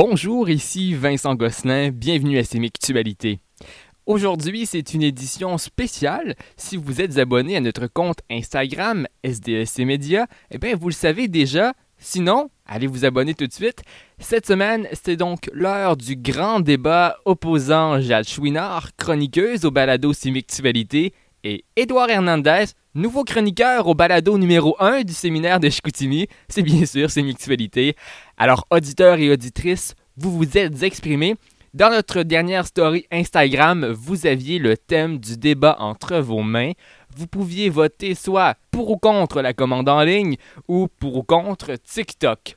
Bonjour, ici Vincent Gosselin, bienvenue à Sémictualité. Aujourd'hui, c'est une édition spéciale. Si vous êtes abonné à notre compte Instagram SDSC Media, eh bien, vous le savez déjà. Sinon, allez vous abonner tout de suite. Cette semaine, c'est donc l'heure du grand débat opposant Jade Chouinard, chroniqueuse au balado Sémictualité, et Édouard Hernandez, nouveau chroniqueur au balado numéro 1 du séminaire de Chicoutimi. C'est bien sûr, c'est Mutualité. Alors, auditeurs et auditrices, vous vous êtes exprimés. Dans notre dernière story Instagram, vous aviez le thème du débat entre vos mains. Vous pouviez voter soit pour ou contre la commande en ligne ou pour ou contre TikTok.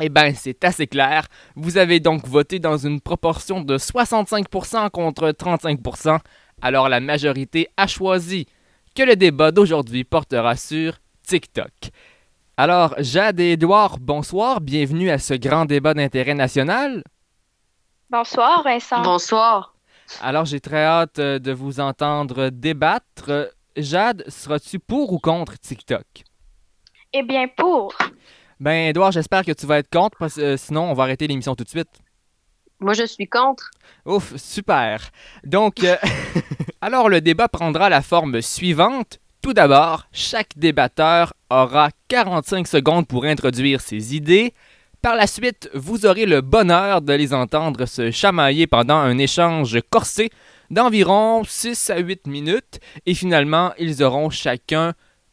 Eh bien, c'est assez clair. Vous avez donc voté dans une proportion de 65% contre 35%. Alors la majorité a choisi que le débat d'aujourd'hui portera sur TikTok. Alors, Jade et Edouard, bonsoir, bienvenue à ce grand débat d'intérêt national. Bonsoir, Vincent. Bonsoir. Alors, j'ai très hâte euh, de vous entendre débattre. Jade, seras-tu pour ou contre TikTok? Eh bien, pour. Ben, Edouard, j'espère que tu vas être contre, parce que euh, sinon, on va arrêter l'émission tout de suite. Moi, je suis contre. Ouf, super. Donc, euh, alors le débat prendra la forme suivante. Tout d'abord, chaque débatteur aura 45 secondes pour introduire ses idées. Par la suite, vous aurez le bonheur de les entendre se chamailler pendant un échange corsé d'environ 6 à 8 minutes. Et finalement, ils auront chacun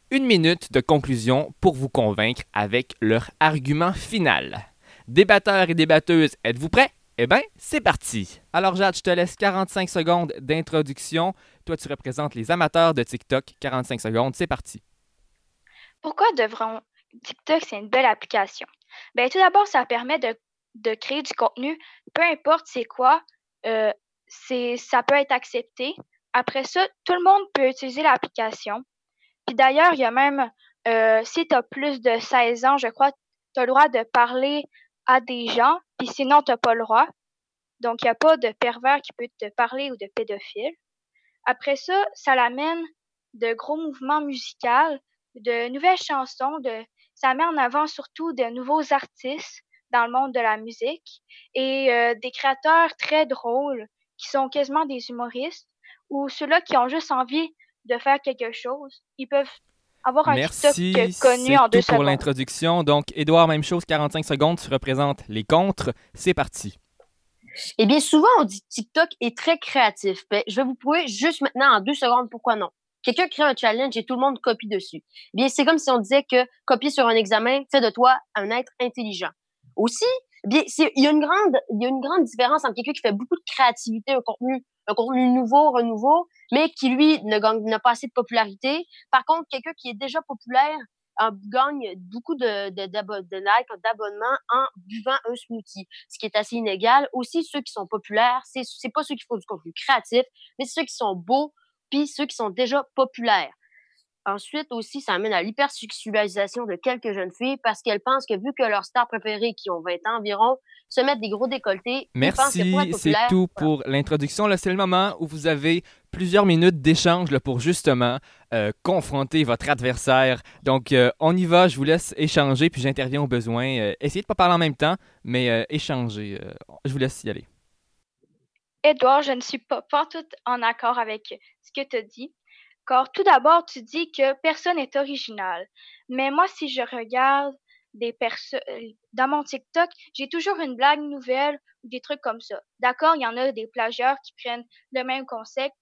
une minute de conclusion pour vous convaincre avec leur argument final. Débatteurs et débatteuses, êtes-vous prêts? Eh bien, c'est parti. Alors Jade, je te laisse 45 secondes d'introduction. Toi, tu représentes les amateurs de TikTok. 45 secondes, c'est parti. Pourquoi devront TikTok, c'est une belle application? Bien, tout d'abord, ça permet de, créer du contenu, peu importe c'est quoi, euh, ça peut être accepté. Après ça, tout le monde peut utiliser l'application. Puis d'ailleurs, il y a même, euh, si tu as plus de 16 ans, je crois, tu as le droit de parler à des gens, puis sinon, tu n'as pas le droit. Donc, il n'y a pas de pervers qui peut te parler ou de pédophile. Après ça, ça l'amène de gros mouvements musicaux, de nouvelles chansons, de, ça met en avant surtout de nouveaux artistes dans le monde de la musique et euh, des créateurs très drôles qui sont quasiment des humoristes ou ceux-là qui ont juste envie de faire quelque chose. Ils peuvent avoir un Merci, TikTok connu en deux tout pour l'introduction. Donc, Édouard, même chose, 45 secondes, tu représentes les contres. C'est parti. Eh bien, souvent, on dit TikTok est très créatif. Ben, je vais vous prouver juste maintenant en deux secondes pourquoi non. Quelqu'un crée un challenge et tout le monde copie dessus. Eh bien, c'est comme si on disait que copier sur un examen fait de toi un être intelligent. Aussi, eh bien, il y a une grande, il y a une grande différence entre quelqu'un qui fait beaucoup de créativité, un contenu un contenu nouveau, renouveau, mais qui, lui, ne gagne n'a pas assez de popularité. Par contre, quelqu'un qui est déjà populaire en, gagne beaucoup de, de, d'abonnements en buvant un smoothie, ce qui est assez inégal. Aussi, ceux qui sont populaires, c'est, c'est pas ceux qui font du contenu créatif, mais ceux qui sont beaux, puis ceux qui sont déjà populaires. Ensuite aussi, ça amène à l'hypersexualisation de quelques jeunes filles parce qu'elles pensent que vu que leurs stars préférées, qui ont 20 ans environ, se mettent des gros décolletés, Merci, c'est tout pour l'introduction. Là, c'est le moment où vous avez plusieurs minutes d'échange pour justement euh, confronter votre adversaire. Donc, euh, on y va, je vous laisse échanger, puis j'interviens au besoin. Euh, essayez de pas parler en même temps, mais échanger. je vous laisse y aller. Edouard, je ne suis pas, pas tout en accord avec ce que tu dit. Car tout d'abord, tu dis que personne n'est original. Mais moi, si je regarde des personnes dans mon TikTok, j'ai toujours une blague nouvelle ou des trucs comme ça. D'accord, il y en a des plagieurs qui prennent le même concept,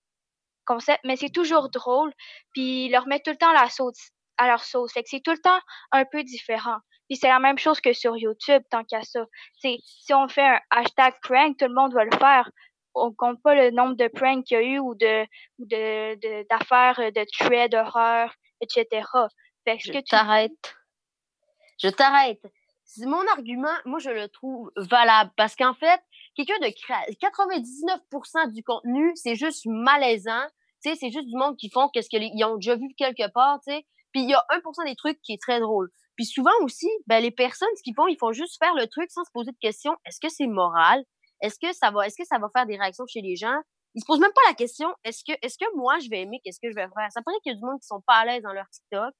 concept mais c'est toujours drôle, puis ils leur mettent tout le temps la sauce à leur sauce. Fait que c'est tout le temps un peu différent. Puis c'est la même chose que sur YouTube, tant qu'à ça. C'est si on fait un hashtag prank, tout le monde va le faire on compte pas le nombre de pranks qu'il y a eu ou de de d'affaires de, tuer d'horreur, etc. Fait que je t'arrête. Je t'arrête. Mon argument, moi, je le trouve valable parce qu'en fait, quelqu'un de 99% du contenu, c'est juste malaisant. C'est juste du monde qui font qu'est-ce qu'ils ont déjà vu quelque part, tu sais. Puis il y a 1% des trucs qui est très drôle. Puis souvent aussi, ben, les personnes, ce qu'ils font, ils font juste faire le truc sans se poser de questions. Est-ce que c'est moral? Est-ce que ça va, est-ce que ça va faire des réactions chez les gens? Ils se posent même pas la question, est-ce que, est-ce que moi, je vais aimer, qu'est-ce que je vais faire? Ça paraît qu'il y a du monde qui sont pas à l'aise dans leur TikTok,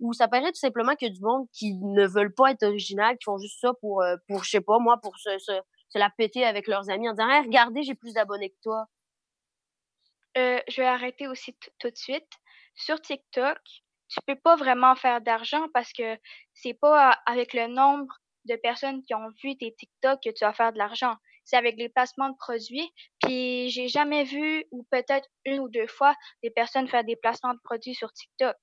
ou ça paraît tout simplement qu'il y a du monde qui ne veulent pas être original, qui font juste ça pour, euh, pour, je sais pas, moi, pour se, se, se la péter avec leurs amis en disant regardez, j'ai plus d'abonnés que toi. Euh, je vais arrêter aussi tout de suite. Sur TikTok, tu peux pas vraiment faire d'argent parce que c'est pas avec le nombre de personnes qui ont vu tes TikTok que tu vas faire de l'argent. C'est avec les placements de produits. Puis j'ai jamais vu, ou peut-être une ou deux fois, des personnes faire des placements de produits sur TikTok.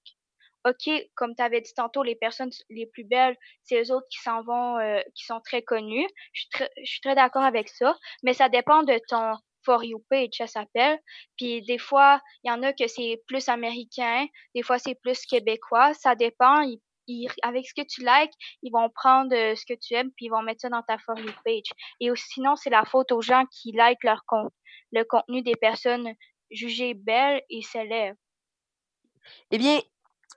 OK, comme tu avais dit tantôt, les personnes les plus belles, c'est eux autres qui s'en vont, euh, qui sont très connus. Je suis je suis très d'accord avec ça, mais ça dépend de ton For You page, ça s'appelle. Puis des fois, il y en a que c'est plus américain, des fois c'est plus québécois. Ça dépend. avec ce que tu likes, ils vont prendre euh, ce que tu aimes puis ils vont mettre ça dans ta For You page. Et sinon, c'est la faute aux gens qui likent leur compte, le contenu des personnes jugées belles et célèbres. Eh bien,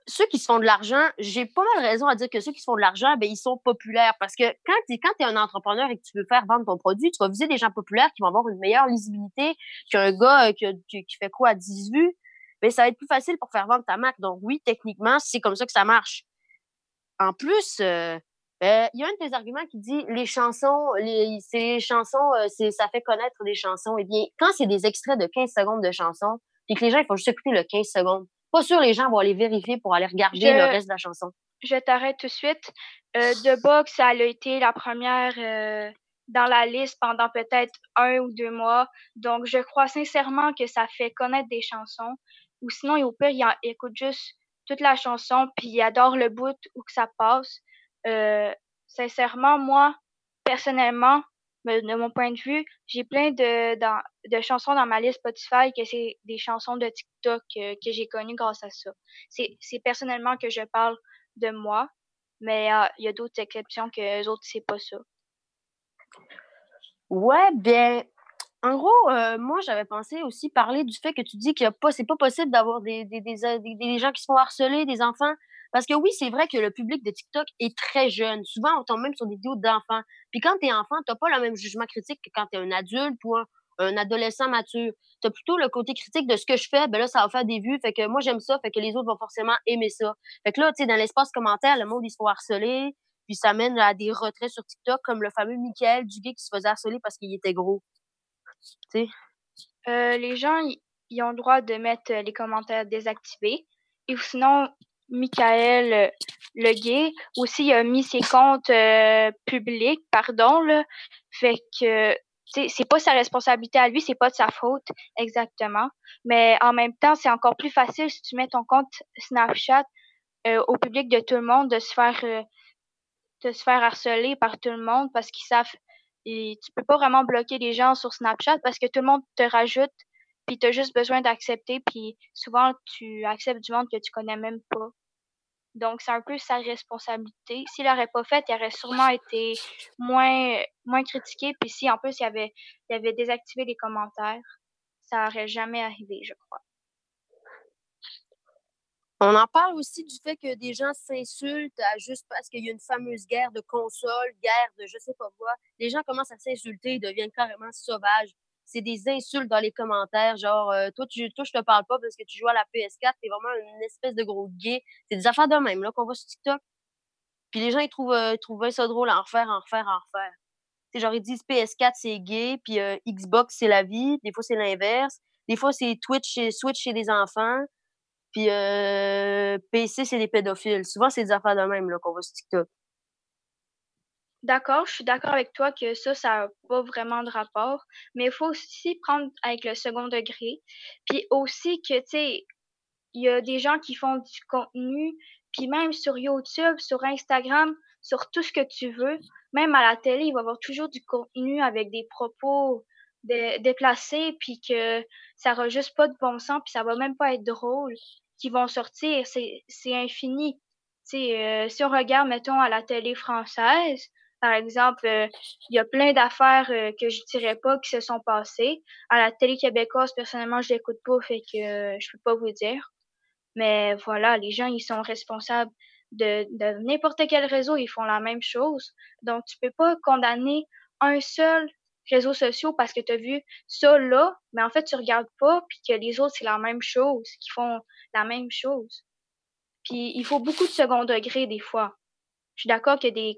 ceux qui se font de l'argent, j'ai pas mal raison à dire que ceux qui se font de l'argent, ben, ils sont populaires. Parce que quand tu es un entrepreneur et que tu veux faire vendre ton produit, tu vas viser des gens populaires qui vont avoir une meilleure lisibilité qu'un gars euh, qui, qui, fait quoi à 10 vues. Ben, ça va être plus facile pour faire vendre ta marque. Donc oui, techniquement, c'est comme ça que ça marche. En plus, euh, ben, il y a un de tes arguments qui dit les chansons, les, les chansons, euh, c'est, ça fait connaître des chansons. Eh bien, quand c'est des extraits de 15 secondes de chansons, et que les gens, ils font juste écouter le 15 secondes, pas sûr les gens vont aller vérifier pour aller regarder le reste de la chanson. Je t'arrête tout de suite. Euh, The Box, elle a été la première euh, dans la liste pendant peut-être un ou deux mois. Donc, je crois sincèrement que ça fait connaître des chansons. Ou sinon, au pire, il écoute juste toute la chanson, puis il adore le bout où que ça passe. Euh, sincèrement, moi, personnellement, de mon point de vue, j'ai plein de, de, chansons dans ma liste Spotify que c'est des chansons de TikTok que, que j'ai connues grâce à ça. C'est personnellement que je parle de moi, mais euh, il y a d'autres exceptions que les autres, c'est pas ça. Ouais, bien, en gros, euh, moi, j'avais pensé aussi parler du fait que tu dis que c'est pas possible d'avoir des, des, gens qui se font harceler, des enfants parce que oui, c'est vrai que le public de TikTok est très jeune. Souvent, on tombe même sur des vidéos d'enfants. Puis quand tu es enfant, tu pas le même jugement critique que quand tu es un adulte ou un, adolescent mature. Tu as plutôt le côté critique de ce que je fais, ben là, ça va faire des vues. Fait que moi, j'aime ça, fait que les autres vont forcément aimer ça. Fait que là, tu sais, dans l'espace commentaire, le monde, il se fait harceler. Puis ça mène à des retraits sur TikTok, comme le fameux Michael Duguay qui se faisait harceler parce qu'il était gros. Euh, les gens, ils ont le droit de mettre les commentaires désactivés. Et sinon, Michael euh, Leguet aussi a mis ses comptes euh, publics, pardon, là. Fait que c'est pas sa responsabilité à lui, c'est pas de sa faute exactement. Mais en même temps, c'est encore plus facile si tu mets ton compte Snapchat euh, au public de tout le monde de se faire harceler par tout le monde parce qu'ils savent et tu peux pas vraiment bloquer les gens sur Snapchat parce que tout le monde te rajoute puis tu as juste besoin d'accepter, puis souvent, tu acceptes du monde que tu connais même pas. Donc, c'est un peu sa responsabilité. S'il l'aurait pas fait, il aurait sûrement été moins, moins critiqué. Puis si, en plus, il avait, il avait désactivé les commentaires, ça aurait jamais arrivé, je crois. On en parle aussi du fait que des gens s'insultent juste parce qu'il y a une fameuse guerre de consoles, guerre de je sais pas quoi. Les gens commencent à s'insulter, ils deviennent carrément sauvages c'est des insultes dans les commentaires, genre euh, toi, tu, toi, je te parle pas parce que tu joues à la PS4, t'es vraiment une espèce de gros gay. C'est des affaires de même là qu'on voit sur TikTok. Puis les gens ils trouvent, euh, trouvent ça drôle à en refaire, en refaire, en refaire. C'est genre ils disent PS4 c'est gay, puis euh, Xbox c'est la vie, des fois c'est l'inverse, des fois c'est Twitch Switch chez des enfants, puis PC c'est des pédophiles. Souvent c'est des affaires de même qu'on voit sur TikTok. D'accord, je suis d'accord avec toi que ça, ça n'a pas vraiment de rapport, mais il faut aussi prendre avec le second degré. Puis aussi que, tu sais, il y a des gens qui font du contenu, puis même sur YouTube, sur Instagram, sur tout ce que tu veux, même à la télé, il va y avoir toujours du contenu avec des propos déplacés, puis que ça n'aura juste pas de bon sens, puis ça va même pas être drôle, qui vont sortir. C'est infini. Euh, si on regarde, mettons, à la télé française, par exemple, euh, il y a plein d'affaires euh, que je dirais pas qui se sont passées. À la télé québécoise, personnellement, je l'écoute pas, fait que euh, je peux pas vous dire. Mais voilà, les gens, ils sont responsables de, n'importe quel réseau, ils font la même chose. Donc, tu peux pas condamner un seul réseau social parce que tu as vu ça là, mais en fait, tu regardes pas, puis que les autres, c'est la même chose, qui font la même chose. Puis, il faut beaucoup de second degré des fois. Je suis d'accord qu'il y a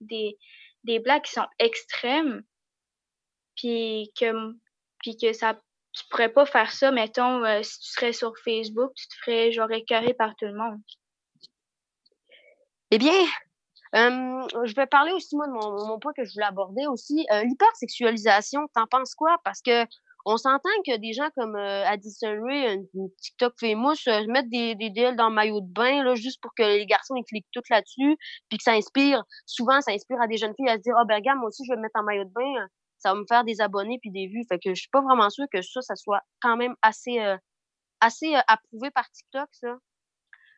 des, des blagues qui sont extrêmes, puis que, puis que ça, tu pourrais pas faire ça, mettons, euh, si tu serais sur Facebook, tu te ferais genre écœurer par tout le monde. Eh bien, je vais parler aussi, moi, de mon, point que je voulais aborder aussi. Euh, L'hypersexualisation, t'en penses quoi? Parce que on s'entend que des gens comme euh, Addison Ray, une, TikTok famous, euh, mettent des, des deals dans le maillot de bain là, juste pour que les garçons ils cliquent tout là-dessus, puis que ça inspire, souvent ça inspire à des jeunes filles à se dire « Ah oh, ben regarde, moi aussi je vais me mettre en maillot de bain, ça va me faire des abonnés puis des vues. » Fait que je suis pas vraiment sûre que ça, ça soit quand même assez, assez approuvé par TikTok, ça.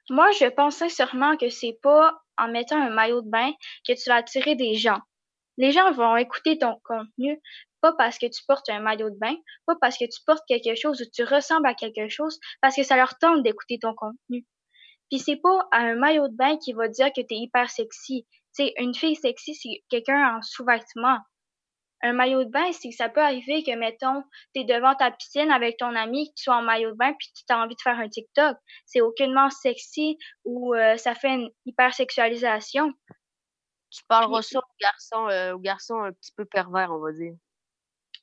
Moi, je pense sincèrement que c'est pas en mettant un maillot de bain que tu vas attirer des gens. Les gens vont écouter ton contenu pas parce que tu portes un maillot de bain, pas parce que tu portes quelque chose ou tu ressembles à quelque chose, parce que ça leur tente d'écouter ton contenu. Puis c'est pas un maillot de bain qui va dire que tu es hyper sexy. Sais, une fille sexy, c'est quelqu'un en sous-vêtements. Un maillot de bain, c'est que ça peut arriver que, mettons, tu es devant ta piscine avec ton ami, que tu sois en maillot de bain, puis tu as envie de faire un TikTok. C'est aucunement sexy ou euh, ça fait une hypersexualisation. Tu parleras ça aux garçons, euh, aux garçons un petit peu pervers, on va dire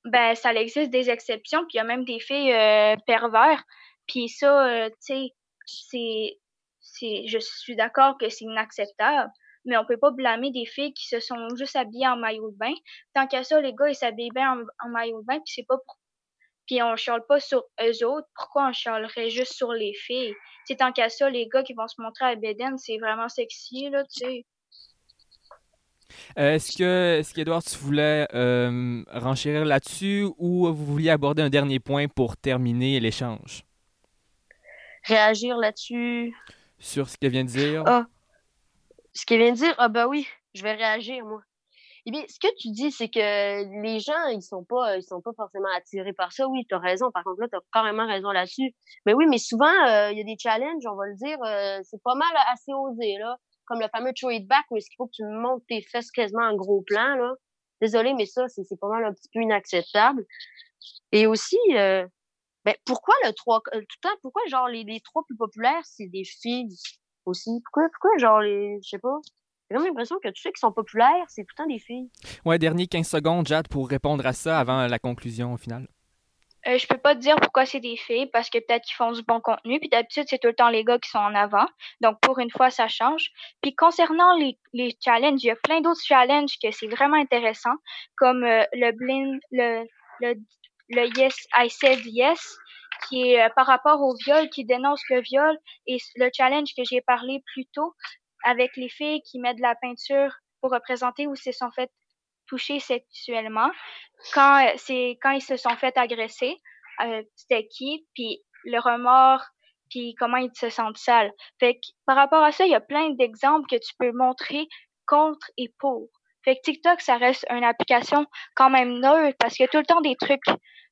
ben ça existe des exceptions, puis il y a même des filles euh, pervers. Puis ça, euh, tu sais, c'est, je suis d'accord que c'est inacceptable, mais on peut pas blâmer des filles qui se sont juste habillées en maillot de bain. Tant qu'à ça, les gars, ils s'habillent bien en, maillot de bain, puis c'est pas pour... Puis on chiale pas sur eux autres, pourquoi on chialerait juste sur les filles? C'est tant qu'à ça, les gars qui vont se montrer à Beden, c'est vraiment sexy, là, tu sais. Euh, est-ce que, est-ce qu'Edouard, tu voulais euh, renchérir là-dessus ou vous vouliez aborder un dernier point pour terminer l'échange? Réagir là-dessus. Sur ce qu'elle vient de dire? Ah. Ce qu'elle vient de dire? Ah, ben oui, je vais réagir, moi. Eh bien, ce que tu dis, c'est que les gens, ils sont pas, ils sont pas forcément attirés par ça. Oui, tu as raison. Par contre, là, tu as carrément raison là-dessus. Mais oui, mais souvent, euh, il y a des challenges, on va le dire, euh, c'est pas mal assez osé, là comme le fameux trade back où est-ce qu'il faut que tu montes tes fesses quasiment en gros plan, là. Désolé, mais ça, c'est pas mal un petit peu inacceptable. Et aussi, euh, ben, pourquoi le trois, tout le temps, pourquoi genre les, les trois plus populaires, c'est des filles? Aussi? Pourquoi, pourquoi genre les, je sais pas, j'ai vraiment l'impression que tous ceux qui sont populaires, c'est tout le temps des filles. Ouais, dernier 15 secondes, Jade, pour répondre à ça avant la conclusion au final. Euh, je peux pas te dire pourquoi c'est des filles, parce que peut-être qu'ils font du bon contenu, puis d'habitude, c'est tout le temps les gars qui sont en avant. Donc, pour une fois, ça change. Puis, concernant les, les challenges, il y a plein d'autres challenges que c'est vraiment intéressant, comme euh, le blind, le, le, le Yes, I said yes, qui est euh, par rapport au viol, qui dénonce le viol, et le challenge que j'ai parlé plus tôt, avec les filles qui mettent de la peinture pour représenter où c'est sont fait touchés sexuellement, quand euh, c'est quand ils se sont fait agresser, euh, c'était qui, puis le remords, puis comment ils se sentent sales. Fait que par rapport à ça, il y a plein d'exemples que tu peux montrer contre et pour. Fait que TikTok, ça reste une application quand même neutre parce qu'il y a tout le temps des trucs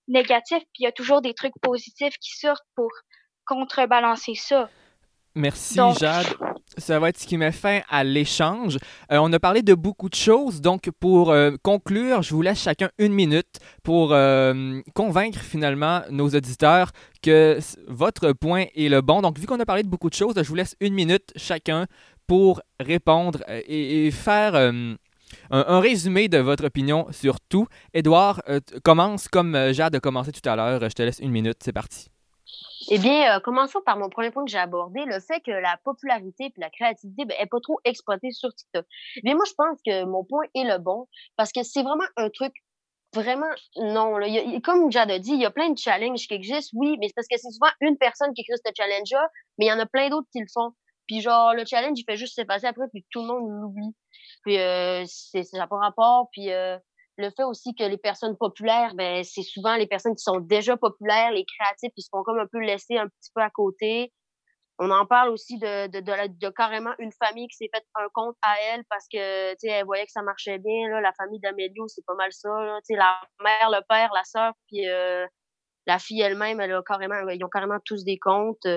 négatifs, puis il y a toujours des trucs positifs qui sortent pour contrebalancer ça. Merci, Jade. Ça va être ce qui met fin à l'échange. Euh, on a parlé de beaucoup de choses, donc pour euh, conclure, je vous laisse chacun une minute pour euh, convaincre finalement nos auditeurs que votre point est le bon. Donc, vu qu'on a parlé de beaucoup de choses, je vous laisse une minute chacun pour répondre et, faire un, résumé de votre opinion sur tout. Edouard, commence comme Jade a commencé tout à l'heure. Je te laisse une minute, c'est parti. Eh bien, euh, commençons par mon premier point que j'ai abordé, le fait que la popularité et la créativité ben, pas trop exploitée sur TikTok. Eh bien, moi, je pense que mon point est le bon parce que c'est vraiment un truc vraiment non. Comme Jade a dit, il y a plein de challenges qui existent, oui, mais c'est parce que c'est souvent une personne qui crée ce challenge-là, mais il y en a plein d'autres qui le font. Puis genre, le challenge, il fait juste s'effacer après, puis tout le monde l'oublie. Puis euh, c'est ça pas rapport, puis... Euh, le fait aussi que les personnes populaires, ben, c'est souvent les personnes qui sont déjà populaires, les créatifs, qui se font comme un peu laisser un petit peu à côté. On en parle aussi de, de, de, carrément une famille qui s'est fait un compte à elle parce que, tu sais, elle voyait que ça marchait bien, là. La famille d'Amélio, c'est pas mal ça, Tu sais, la mère, le père, la sœur, puis euh, la fille elle-même, elle a carrément, ils ont carrément tous des comptes.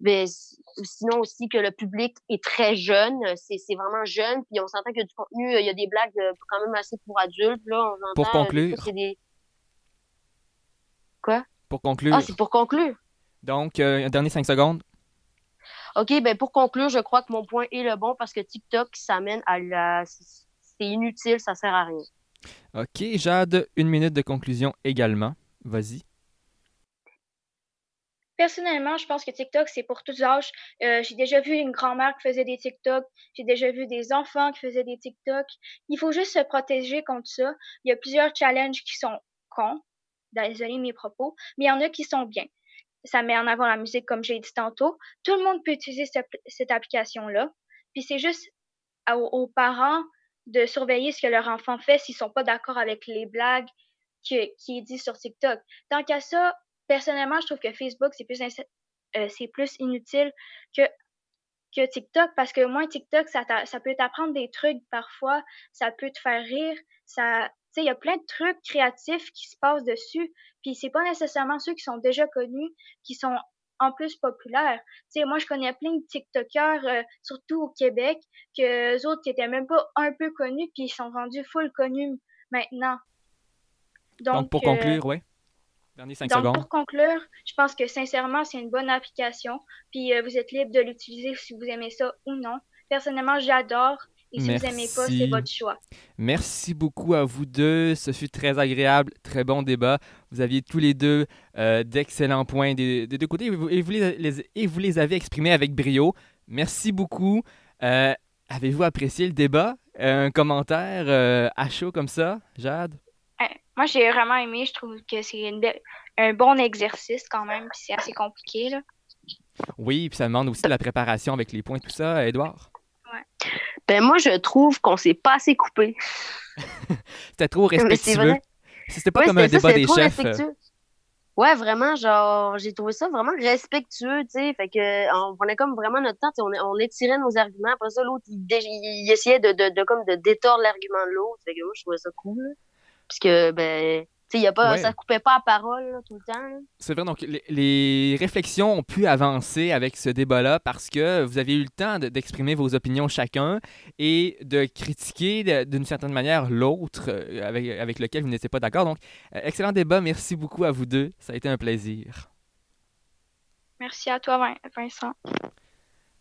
Mais sinon aussi que le public est très jeune, c'est vraiment jeune, puis on s'entend qu'il y a du contenu, il y a des blagues euh, quand même assez pour adultes. Là, on pour euh, conclure. Quoi? Pour conclure. Ah, c'est pour conclure. Donc, euh, un dernier 5 secondes. OK, ben pour conclure, je crois que mon point est le bon parce que TikTok, ça mène à la. C'est inutile, ça sert à rien. OK, Jade, une minute de conclusion également. Vas-y. Personnellement, je pense que TikTok, c'est pour tous âges. Euh, j'ai déjà vu une grand-mère qui faisait des TikTok. J'ai déjà vu des enfants qui faisaient des TikTok. Il faut juste se protéger contre ça. Il y a plusieurs challenges qui sont cons. Désolé mes propos. Mais il y en a qui sont bien. Ça met en avant la musique, comme j'ai dit tantôt. Tout le monde peut utiliser cette, application-là. Puis c'est juste aux, parents de surveiller ce que leur enfant fait s'ils sont pas d'accord avec les blagues qui, qui est sur TikTok. Tant qu'à ça, personnellement, je trouve que Facebook, c'est plus, euh, c'est plus inutile que, que TikTok parce que moi, TikTok, ça, ça peut t'apprendre des trucs parfois, ça peut te faire rire, ça, il y a plein de trucs créatifs qui se passent dessus, puis c'est pas nécessairement ceux qui sont déjà connus qui sont en plus populaires. Tu moi, je connais plein de TikTokers, euh, surtout au Québec, que eux autres qui étaient même pas un peu connus, puis ils sont rendus full connus maintenant. Donc, pour conclure, oui. Donc, pour conclure, je pense que sincèrement, c'est une bonne application. Puis euh, vous êtes libre de l'utiliser si vous aimez ça ou non. Personnellement, j'adore. Et si vous n'aimez pas, c'est votre choix. Merci beaucoup à vous deux. Ce fut très agréable, très bon débat. Vous aviez tous les deux euh, d'excellents points des, deux côtés et vous, les, et vous, les, avez exprimés avec brio. Merci beaucoup. Euh, avez-vous apprécié le débat? Un commentaire à chaud comme ça, Jade? Moi, j'ai vraiment aimé. Je trouve que c'est un bon exercice quand même, puis c'est assez compliqué. Là. Oui, puis ça demande aussi de la préparation avec les points, tout ça, Edouard. Ouais. Ben moi, je trouve qu'on s'est pas assez coupé. C'était trop respectueux. C'était pas comme un débat des chefs. Ouais, vraiment, genre, j'ai trouvé ça vraiment respectueux, tu sais. Fait que, on prenait comme vraiment notre temps, on, on étirait nos arguments. Après ça, l'autre, il, essayait de, de, de, comme de détordre l'argument de l'autre. Fait que moi, je trouvais ça cool que ben, y a pas, ça coupait pas à parole tout le temps. C'est vrai, donc les, réflexions ont pu avancer avec ce débat-là parce que vous avez eu le temps d'exprimer vos opinions chacun et de critiquer d'une certaine manière l'autre euh, avec, avec lequel vous n'étiez pas d'accord. Donc, euh, excellent débat. Merci beaucoup à vous deux. Ça a été un plaisir. Merci à toi, Vincent.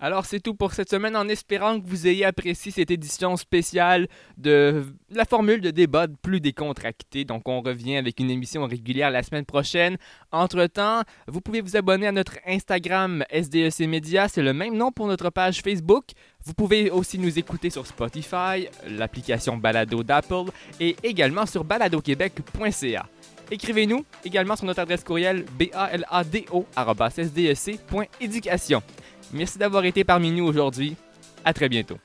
Alors c'est tout pour cette semaine en espérant que vous ayez apprécié cette édition spéciale de la formule de débat plus décontractée. Donc on revient avec une émission régulière la semaine prochaine. Entre-temps, vous pouvez vous abonner à notre Instagram SDEC Media, c'est le même nom pour notre page Facebook. Vous pouvez aussi nous écouter sur Spotify, l'application Balado d'Apple et également sur baladoquebec.ca. Écrivez-nous également sur notre adresse courriel balado.sdec.éducation. Merci d'avoir été parmi nous aujourd'hui. À très bientôt.